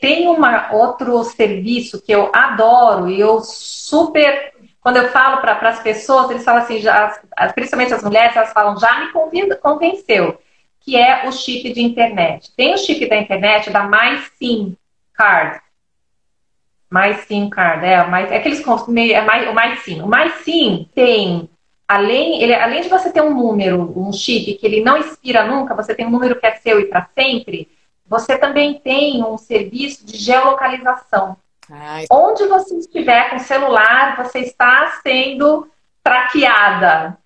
tem uma outro serviço que eu adoro e eu super quando eu falo para as pessoas, eles falam assim, já, principalmente as mulheres, elas falam, já me convenceu, que é o chip de internet. Tem o chip da internet da MySIM Card. MySIM Card, é, mais, é aqueles é mais, o MySIM. O MySIM tem, além, ele, além de você ter um número, um chip que ele não expira nunca, você tem um número que é seu e para sempre, você também tem um serviço de geolocalização. Ai. Onde você estiver com o celular, você está sendo traqueada.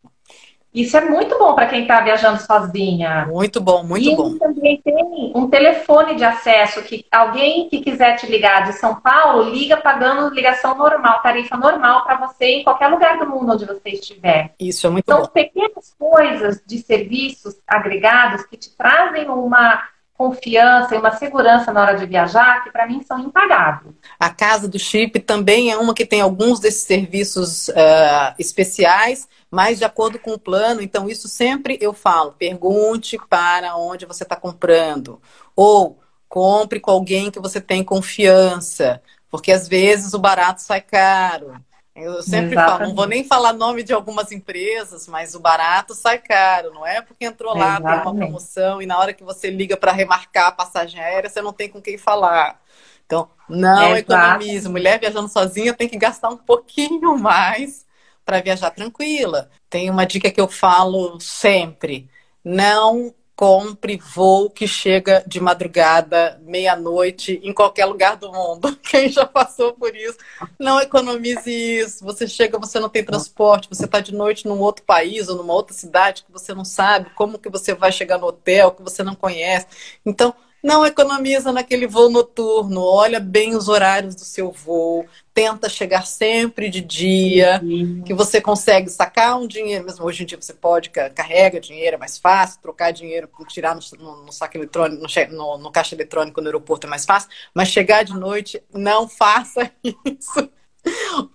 Isso é muito bom para quem está viajando sozinha. Muito bom, muito e bom. E também tem um telefone de acesso que alguém que quiser te ligar de São Paulo liga pagando ligação normal, tarifa normal para você em qualquer lugar do mundo onde você estiver. Isso é muito então, bom. São pequenas coisas de serviços agregados que te trazem uma confiança e uma segurança na hora de viajar que para mim são impagáveis. A Casa do Chip também é uma que tem alguns desses serviços uh, especiais, mas de acordo com o plano. Então, isso sempre eu falo: pergunte para onde você está comprando. Ou compre com alguém que você tem confiança, porque às vezes o barato sai caro. Eu sempre Exatamente. falo, não vou nem falar nome de algumas empresas, mas o barato sai caro, não é? Porque entrou lá, Exatamente. tem uma promoção e na hora que você liga para remarcar a passagem aérea, você não tem com quem falar. Então, não economize. Mulher viajando sozinha tem que gastar um pouquinho mais para viajar tranquila. Tem uma dica que eu falo sempre: não compre voo que chega de madrugada, meia-noite, em qualquer lugar do mundo. Quem já passou por isso, não economize isso. Você chega, você não tem transporte, você está de noite num outro país ou numa outra cidade que você não sabe como que você vai chegar no hotel, que você não conhece. Então, não economiza naquele voo noturno, olha bem os horários do seu voo, tenta chegar sempre de dia, uhum. que você consegue sacar um dinheiro, mesmo hoje em dia você pode, carrega dinheiro, é mais fácil, trocar dinheiro, tirar no, no, no saco eletrônico, no, no, caixa eletrônico no aeroporto é mais fácil, mas chegar de noite, não faça isso.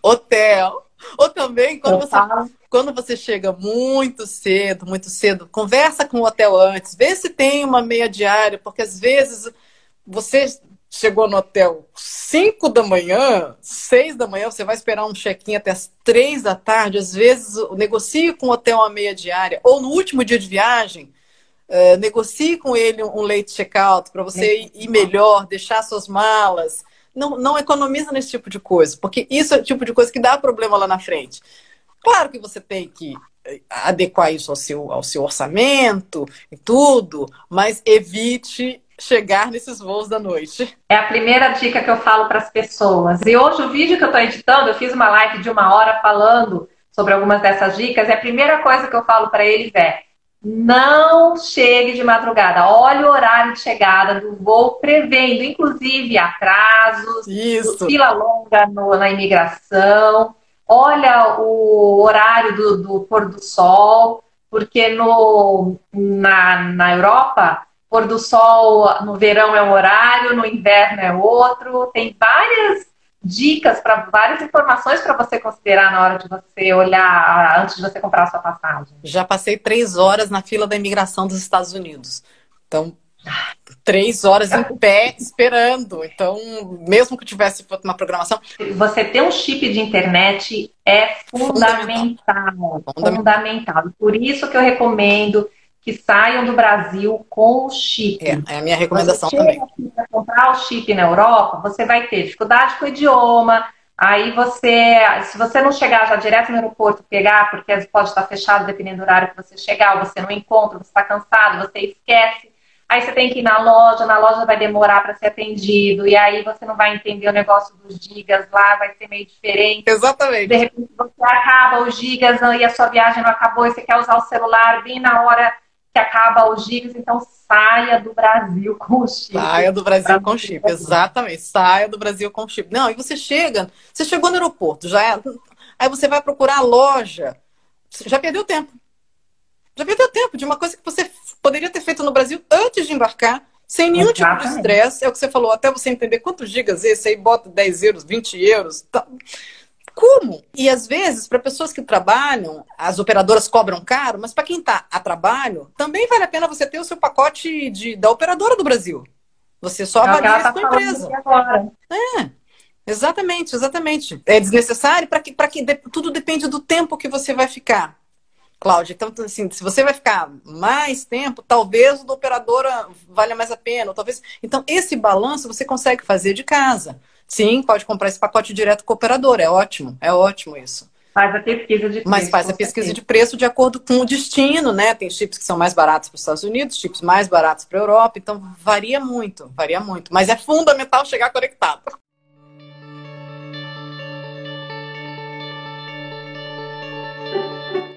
Hotel. Ou também, quando você, quando você chega muito cedo, muito cedo, conversa com o hotel antes, vê se tem uma meia diária, porque às vezes você chegou no hotel 5 da manhã, 6 da manhã, você vai esperar um check-in até as 3 da tarde, às vezes negocie com o hotel uma meia diária, ou no último dia de viagem, uh, negocie com ele um late check-out para você ir melhor, deixar suas malas. Não, não economiza nesse tipo de coisa, porque isso é o tipo de coisa que dá problema lá na frente. Claro que você tem que eh, adequar isso ao seu, ao seu orçamento e tudo, mas evite chegar nesses voos da noite. É a primeira dica que eu falo para as pessoas. E hoje o vídeo que eu estou editando, eu fiz uma live de uma hora falando sobre algumas dessas dicas, e a primeira coisa que eu falo para eles é não chegue de madrugada. Olhe o horário de chegada do voo, prevendo, inclusive, atrasos, Isso. fila longa no, na imigração olha o horário do, do pôr do sol, porque no, na, na Europa, pôr do sol no verão é um horário, no inverno é outro. Tem várias dicas, para várias informações para você considerar na hora de você olhar, antes de você comprar a sua passagem. Já passei três horas na fila da imigração dos Estados Unidos. Então, três horas em pé esperando. Então, mesmo que tivesse uma programação. Você ter um chip de internet é fundamental. Fundamental. fundamental. Por isso que eu recomendo que saiam do Brasil com o chip. É, é a minha recomendação você também. Para comprar o chip na Europa, você vai ter dificuldade com o idioma. Aí você, se você não chegar já direto no aeroporto, pegar, porque pode estar fechado dependendo do horário que você chegar, ou você não encontra, você está cansado, você esquece Aí você tem que ir na loja, na loja vai demorar para ser atendido, e aí você não vai entender o negócio dos gigas lá, vai ser meio diferente. Exatamente. De repente você acaba os gigas e a sua viagem não acabou e você quer usar o celular bem na hora que acaba os gigas, então saia do Brasil com o chip. Saia do Brasil com chip, exatamente. Saia do Brasil com chip. Não, e você chega, você chegou no aeroporto, já é, aí você vai procurar a loja, já perdeu tempo. Já perdeu tempo de uma coisa que você poderia ter feito no Brasil antes de embarcar, sem nenhum Exatamente. tipo de estresse. É o que você falou, até você entender quantos gigas esse aí, bota 10 euros, 20 euros. Tá. Como? E às vezes, para pessoas que trabalham, as operadoras cobram caro, mas para quem está a trabalho, também vale a pena você ter o seu pacote de, da operadora do Brasil. Você só é avalia tá com a empresa. É. Exatamente, exatamente. É desnecessário para que, que tudo depende do tempo que você vai ficar. Cláudia, então, assim, se você vai ficar mais tempo, talvez o da operadora valha mais a pena, talvez. Então, esse balanço você consegue fazer de casa. Sim, pode comprar esse pacote direto com o operador, é ótimo, é ótimo isso. Faz a pesquisa de preço. Mas faz a pesquisa certeza. de preço de acordo com o destino, né? Tem chips que são mais baratos para os Estados Unidos, chips mais baratos para a Europa, então varia muito, varia muito. Mas é fundamental chegar conectado.